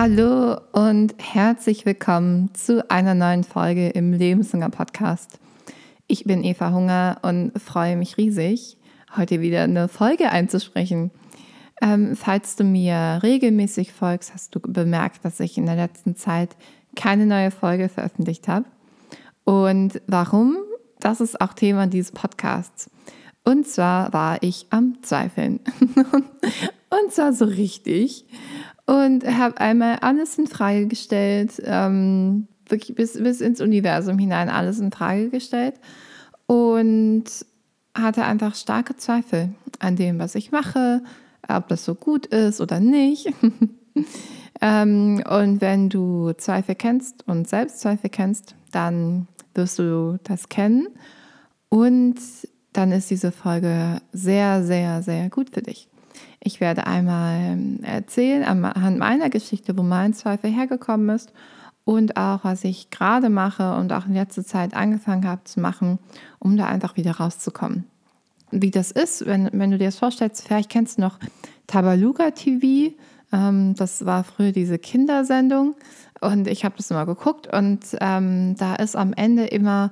Hallo und herzlich willkommen zu einer neuen Folge im Lebenshunger Podcast. Ich bin Eva Hunger und freue mich riesig, heute wieder eine Folge einzusprechen. Ähm, falls du mir regelmäßig folgst, hast du bemerkt, dass ich in der letzten Zeit keine neue Folge veröffentlicht habe. Und warum? Das ist auch Thema dieses Podcasts. Und zwar war ich am Zweifeln. und zwar so richtig. Und habe einmal alles in Frage gestellt, ähm, wirklich bis, bis ins Universum hinein alles in Frage gestellt. Und hatte einfach starke Zweifel an dem, was ich mache, ob das so gut ist oder nicht. ähm, und wenn du Zweifel kennst und Selbstzweifel kennst, dann wirst du das kennen. Und dann ist diese Folge sehr, sehr, sehr gut für dich. Ich werde einmal erzählen anhand meiner Geschichte, wo mein Zweifel hergekommen ist und auch, was ich gerade mache und auch in letzter Zeit angefangen habe zu machen, um da einfach wieder rauszukommen. Wie das ist, wenn, wenn du dir das vorstellst, vielleicht kennst du noch Tabaluga TV. Ähm, das war früher diese Kindersendung und ich habe das immer geguckt und ähm, da ist am Ende immer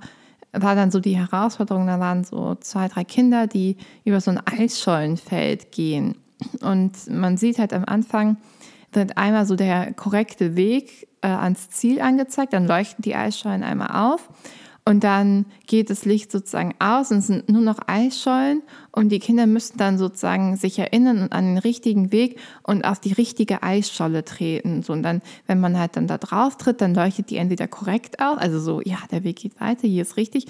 war dann so die Herausforderung, da waren so zwei, drei Kinder, die über so ein Eisschollenfeld gehen. Und man sieht halt am Anfang, wird einmal so der korrekte Weg äh, ans Ziel angezeigt, dann leuchten die Eisschollen einmal auf und dann geht das Licht sozusagen aus und es sind nur noch Eisschollen und die Kinder müssen dann sozusagen sich erinnern und an den richtigen Weg und auf die richtige Eisscholle treten. So, und dann, wenn man halt dann da drauf tritt, dann leuchtet die entweder korrekt aus, also so, ja, der Weg geht weiter, hier ist richtig.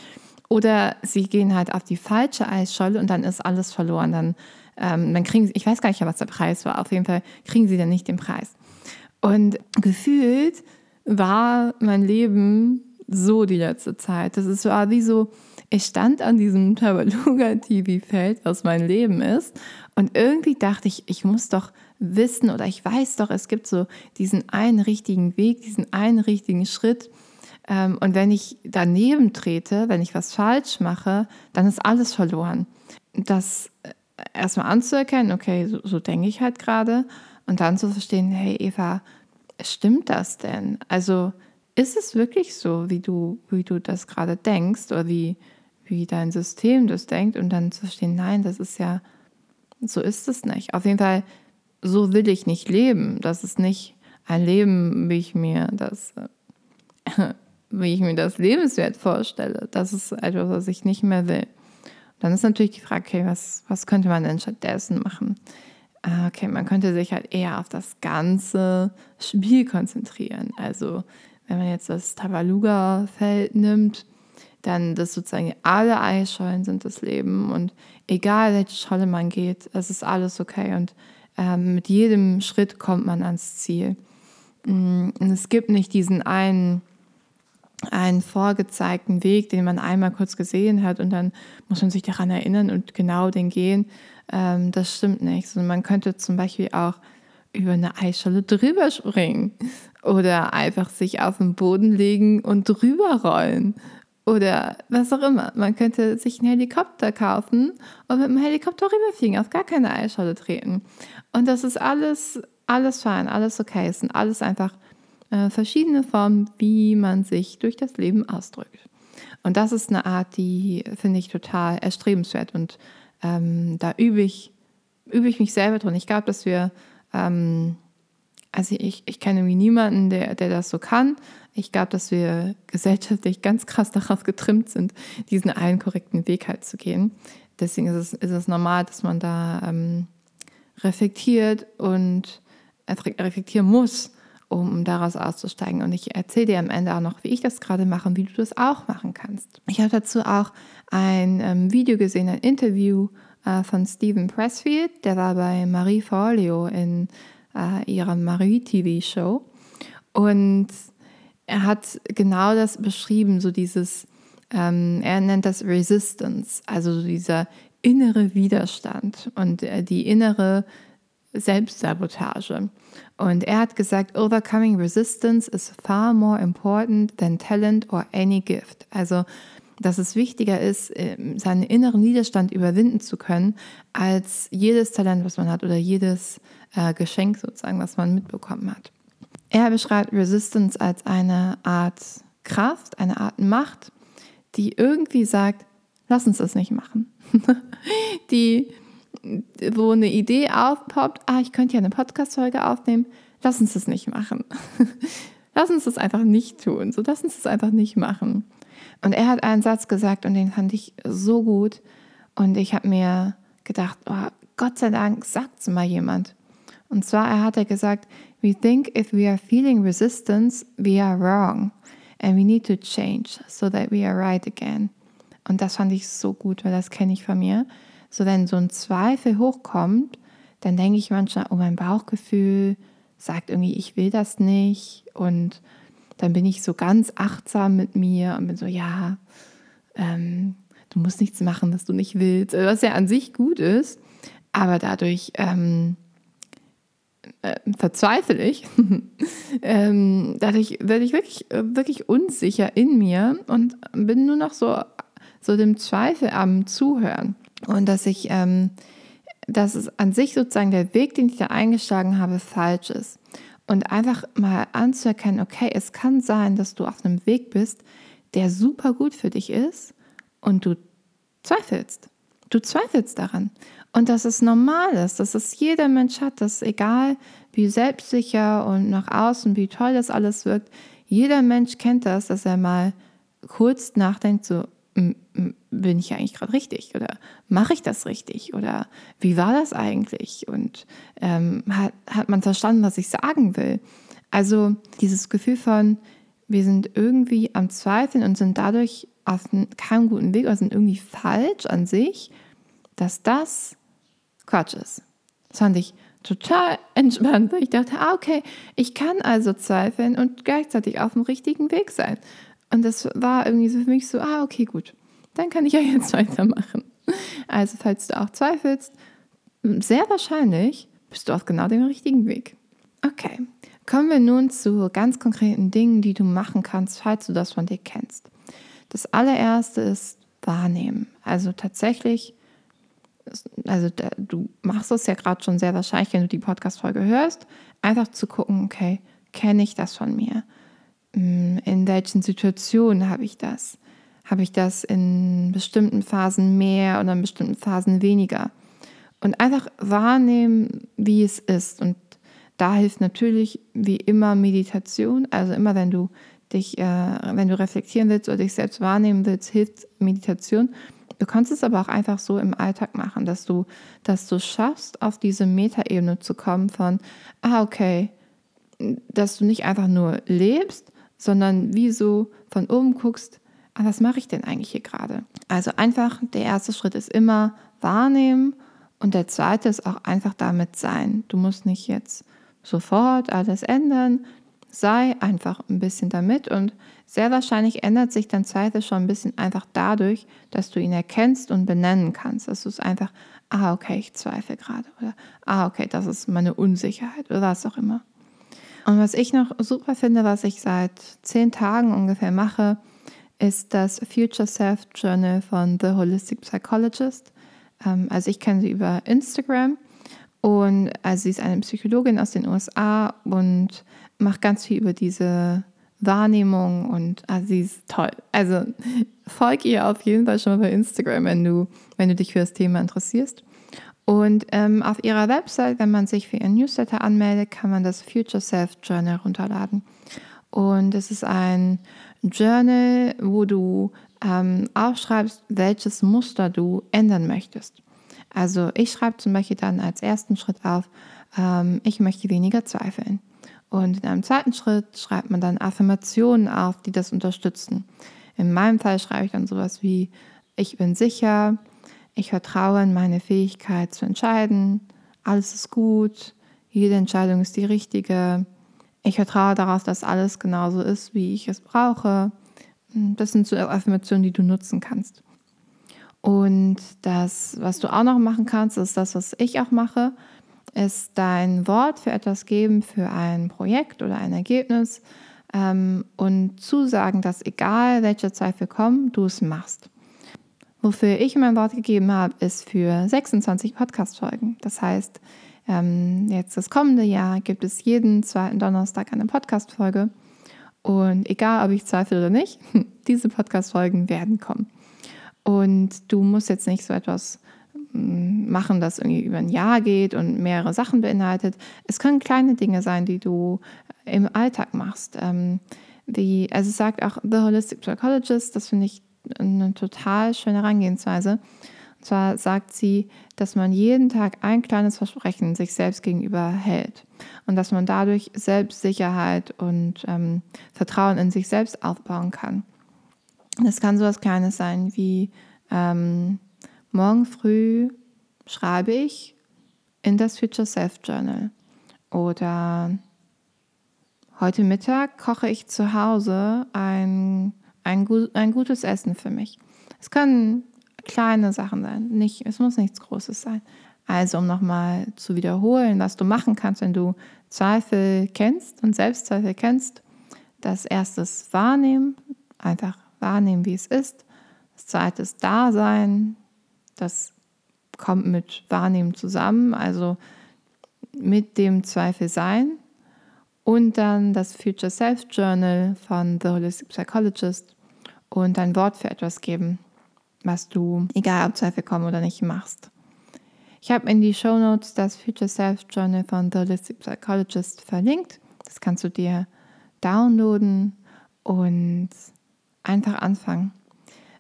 Oder sie gehen halt auf die falsche Eisscholle und dann ist alles verloren. Dann, ähm, dann kriegen sie, ich weiß gar nicht, was der Preis war, auf jeden Fall kriegen sie dann nicht den Preis. Und gefühlt war mein Leben so die letzte Zeit. Das ist war wie so, ich stand an diesem Tabaluga-TV-Feld, was mein Leben ist. Und irgendwie dachte ich, ich muss doch wissen oder ich weiß doch, es gibt so diesen einen richtigen Weg, diesen einen richtigen Schritt. Ähm, und wenn ich daneben trete, wenn ich was falsch mache, dann ist alles verloren. Das äh, erstmal anzuerkennen, okay, so, so denke ich halt gerade. Und dann zu verstehen, hey Eva, stimmt das denn? Also ist es wirklich so, wie du, wie du das gerade denkst oder wie, wie dein System das denkt und dann zu verstehen, nein, das ist ja, so ist es nicht. Auf jeden Fall, so will ich nicht leben. Das ist nicht ein Leben, wie ich mir das, wie ich mir das lebenswert vorstelle. Das ist etwas, was ich nicht mehr will. Dann ist natürlich die Frage, okay, was, was könnte man denn stattdessen machen? Ah, okay, man könnte sich halt eher auf das ganze Spiel konzentrieren. Also wenn man jetzt das Tabaluga-Feld nimmt, dann das sozusagen alle Eisschollen sind das Leben und egal welche Scholle man geht, es ist alles okay und ähm, mit jedem Schritt kommt man ans Ziel. Mm, und es gibt nicht diesen einen, einen vorgezeigten Weg, den man einmal kurz gesehen hat und dann muss man sich daran erinnern und genau den gehen. Ähm, das stimmt nicht. Sondern man könnte zum Beispiel auch über eine Eisscholle drüber springen oder einfach sich auf den Boden legen und drüber rollen oder was auch immer. Man könnte sich einen Helikopter kaufen und mit dem Helikopter rüberfliegen, auf gar keine Eisscholle treten. Und das ist alles, alles fein, alles okay. Es sind alles einfach äh, verschiedene Formen, wie man sich durch das Leben ausdrückt. Und das ist eine Art, die finde ich total erstrebenswert und ähm, da übe ich, übe ich mich selber drin. Ich glaube, dass wir ähm, also ich, ich kenne irgendwie niemanden, der, der das so kann. Ich glaube, dass wir gesellschaftlich ganz krass darauf getrimmt sind, diesen einen korrekten Weg halt zu gehen. Deswegen ist es, ist es normal, dass man da ähm, reflektiert und reflektieren muss, um daraus auszusteigen. Und ich erzähle dir am Ende auch noch, wie ich das gerade mache und wie du das auch machen kannst. Ich habe dazu auch ein ähm, Video gesehen, ein Interview äh, von Stephen Pressfield, der war bei Marie Forleo in äh, ihrer Marie-TV-Show. Und er hat genau das beschrieben, so dieses, ähm, er nennt das Resistance, also dieser innere Widerstand und äh, die innere Selbstsabotage. Und er hat gesagt, overcoming resistance is far more important than talent or any gift. Also dass es wichtiger ist, ähm, seinen inneren Widerstand überwinden zu können, als jedes Talent, was man hat oder jedes äh, Geschenk sozusagen, was man mitbekommen hat. Er beschreibt Resistance als eine Art Kraft, eine Art Macht, die irgendwie sagt, lass uns das nicht machen. die, wo eine Idee aufpoppt, ah, ich könnte ja eine Podcast-Folge aufnehmen, lass uns das nicht machen. lass uns das einfach nicht tun. So, lass uns das einfach nicht machen. Und er hat einen Satz gesagt und den fand ich so gut. Und ich habe mir gedacht, oh, Gott sei Dank sagt es mal jemand. Und zwar, er hat er gesagt, we think if we are feeling resistance, we are wrong. And we need to change so that we are right again. Und das fand ich so gut, weil das kenne ich von mir. So, wenn so ein Zweifel hochkommt, dann denke ich manchmal, oh, mein Bauchgefühl sagt irgendwie, ich will das nicht. Und dann bin ich so ganz achtsam mit mir und bin so, ja, ähm, du musst nichts machen, was du nicht willst. Was ja an sich gut ist, aber dadurch ähm, äh, verzweifle ich. ähm, dadurch werde ich wirklich, wirklich unsicher in mir und bin nur noch so, so dem Zweifel am Zuhören. Und dass ich, ähm, dass es an sich sozusagen der Weg, den ich da eingeschlagen habe, falsch ist. Und einfach mal anzuerkennen, okay, es kann sein, dass du auf einem Weg bist, der super gut für dich ist und du zweifelst. Du zweifelst daran. Und dass es normal ist, dass es jeder Mensch hat, dass egal wie selbstsicher und nach außen, wie toll das alles wirkt, jeder Mensch kennt das, dass er mal kurz nachdenkt, so, bin ich eigentlich gerade richtig oder mache ich das richtig oder wie war das eigentlich und ähm, hat, hat man verstanden, was ich sagen will. Also dieses Gefühl von, wir sind irgendwie am Zweifeln und sind dadurch auf keinem guten Weg oder sind irgendwie falsch an sich, dass das Quatsch ist. Das fand ich total entspannt, ich dachte, ah, okay, ich kann also zweifeln und gleichzeitig auf dem richtigen Weg sein. Und das war irgendwie so für mich so, ah, okay, gut, dann kann ich ja jetzt weitermachen. Also, falls du auch zweifelst, sehr wahrscheinlich bist du auf genau dem richtigen Weg. Okay, kommen wir nun zu ganz konkreten Dingen, die du machen kannst, falls du das von dir kennst. Das allererste ist wahrnehmen. Also tatsächlich also du machst es ja gerade schon sehr wahrscheinlich, wenn du die Podcast-Folge hörst, einfach zu gucken, okay, kenne ich das von mir? Hm, in welchen Situationen habe ich das? Habe ich das in bestimmten Phasen mehr oder in bestimmten Phasen weniger? Und einfach wahrnehmen, wie es ist. Und da hilft natürlich wie immer Meditation. Also immer wenn du dich, äh, wenn du reflektieren willst oder dich selbst wahrnehmen willst, hilft Meditation. Du kannst es aber auch einfach so im Alltag machen, dass du, dass du schaffst, auf diese Metaebene zu kommen von, ah, okay, dass du nicht einfach nur lebst, sondern wie so von oben guckst, ah, was mache ich denn eigentlich hier gerade? Also einfach, der erste Schritt ist immer wahrnehmen und der zweite ist auch einfach damit sein. Du musst nicht jetzt sofort alles ändern, sei einfach ein bisschen damit und sehr wahrscheinlich ändert sich dein Zweifel schon ein bisschen einfach dadurch, dass du ihn erkennst und benennen kannst. Dass du es einfach, ah, okay, ich zweifle gerade oder ah, okay, das ist meine Unsicherheit oder was auch immer. Und was ich noch super finde, was ich seit zehn Tagen ungefähr mache, ist das Future Self Journal von The Holistic Psychologist. Ähm, also ich kenne sie über Instagram und also sie ist eine Psychologin aus den USA und macht ganz viel über diese Wahrnehmung und ah, sie ist toll. Also folg ihr auf jeden Fall schon mal bei Instagram, wenn du, wenn du dich für das Thema interessierst. Und ähm, auf ihrer Website, wenn man sich für ihren Newsletter anmeldet, kann man das Future Self Journal runterladen. Und es ist ein Journal, wo du ähm, aufschreibst, welches Muster du ändern möchtest. Also ich schreibe zum Beispiel dann als ersten Schritt auf, ähm, ich möchte weniger zweifeln. Und in einem zweiten Schritt schreibt man dann Affirmationen auf, die das unterstützen. In meinem Fall schreibe ich dann sowas wie, ich bin sicher, ich vertraue in meine Fähigkeit zu entscheiden, alles ist gut, jede Entscheidung ist die richtige, ich vertraue darauf, dass alles genauso ist, wie ich es brauche. Das sind so Affirmationen, die du nutzen kannst. Und das, was du auch noch machen kannst, ist das, was ich auch mache ist dein Wort für etwas geben, für ein Projekt oder ein Ergebnis ähm, und zusagen, dass egal welche Zweifel kommen, du es machst. Wofür ich mein Wort gegeben habe, ist für 26 Podcast-Folgen. Das heißt, ähm, jetzt das kommende Jahr gibt es jeden zweiten Donnerstag eine Podcast-Folge. Und egal, ob ich zweifle oder nicht, diese Podcast-Folgen werden kommen. Und du musst jetzt nicht so etwas mm, machen, das irgendwie über ein Jahr geht und mehrere Sachen beinhaltet. Es können kleine Dinge sein, die du im Alltag machst. Ähm, wie, also es sagt auch The Holistic Psychologist, das finde ich eine total schöne Herangehensweise. Und zwar sagt sie, dass man jeden Tag ein kleines Versprechen sich selbst gegenüber hält und dass man dadurch Selbstsicherheit und ähm, Vertrauen in sich selbst aufbauen kann. Das kann so etwas Kleines sein wie ähm, morgen früh schreibe ich in das Future Self Journal oder heute Mittag koche ich zu Hause ein, ein, ein gutes Essen für mich. Es können kleine Sachen sein, nicht, es muss nichts Großes sein. Also um nochmal zu wiederholen, was du machen kannst, wenn du Zweifel kennst und Selbstzweifel kennst. Das erste ist wahrnehmen, einfach wahrnehmen, wie es ist. Das zweite ist Dasein, das kommt mit Wahrnehmen zusammen, also mit dem Zweifel sein. Und dann das Future Self Journal von The Holistic Psychologist und ein Wort für etwas geben, was du, egal ob Zweifel kommen oder nicht, machst. Ich habe in die Show Notes das Future Self Journal von The Holistic Psychologist verlinkt. Das kannst du dir downloaden und einfach anfangen.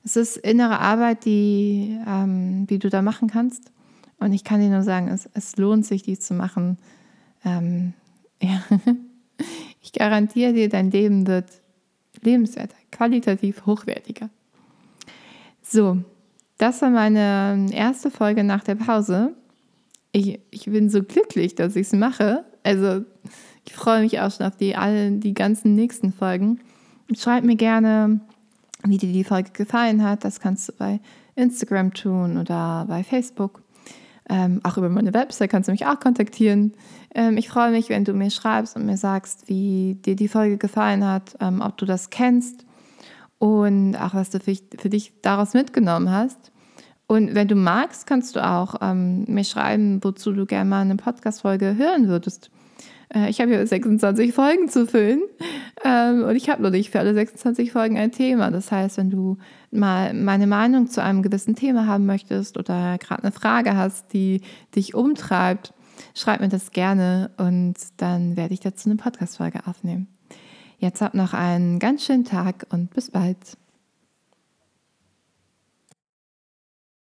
Es ist innere Arbeit, die, ähm, die du da machen kannst. Und ich kann dir nur sagen, es, es lohnt sich, die zu machen. Ähm, ja. Ich garantiere dir, dein Leben wird lebenswerter, qualitativ hochwertiger. So, das war meine erste Folge nach der Pause. Ich, ich bin so glücklich, dass ich es mache. Also ich freue mich auch schon auf die, alle, die ganzen nächsten Folgen. Schreib mir gerne, wie dir die Folge gefallen hat. Das kannst du bei Instagram tun oder bei Facebook. Ähm, auch über meine Website kannst du mich auch kontaktieren. Ähm, ich freue mich, wenn du mir schreibst und mir sagst, wie dir die Folge gefallen hat, ähm, ob du das kennst und auch was du für, für dich daraus mitgenommen hast. Und wenn du magst, kannst du auch ähm, mir schreiben, wozu du gerne mal eine Podcast-Folge hören würdest. Äh, ich habe hier 26 Folgen zu füllen ähm, und ich habe noch nicht für alle 26 Folgen ein Thema. Das heißt, wenn du mal meine Meinung zu einem gewissen Thema haben möchtest oder gerade eine Frage hast, die dich umtreibt, schreib mir das gerne und dann werde ich dazu eine Podcast-Folge aufnehmen. Jetzt habt noch einen ganz schönen Tag und bis bald.